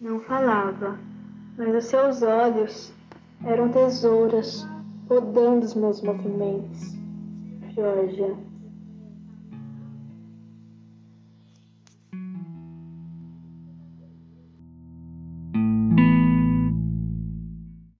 Não falava, mas os seus olhos eram tesouras podando os meus movimentos. Georgia,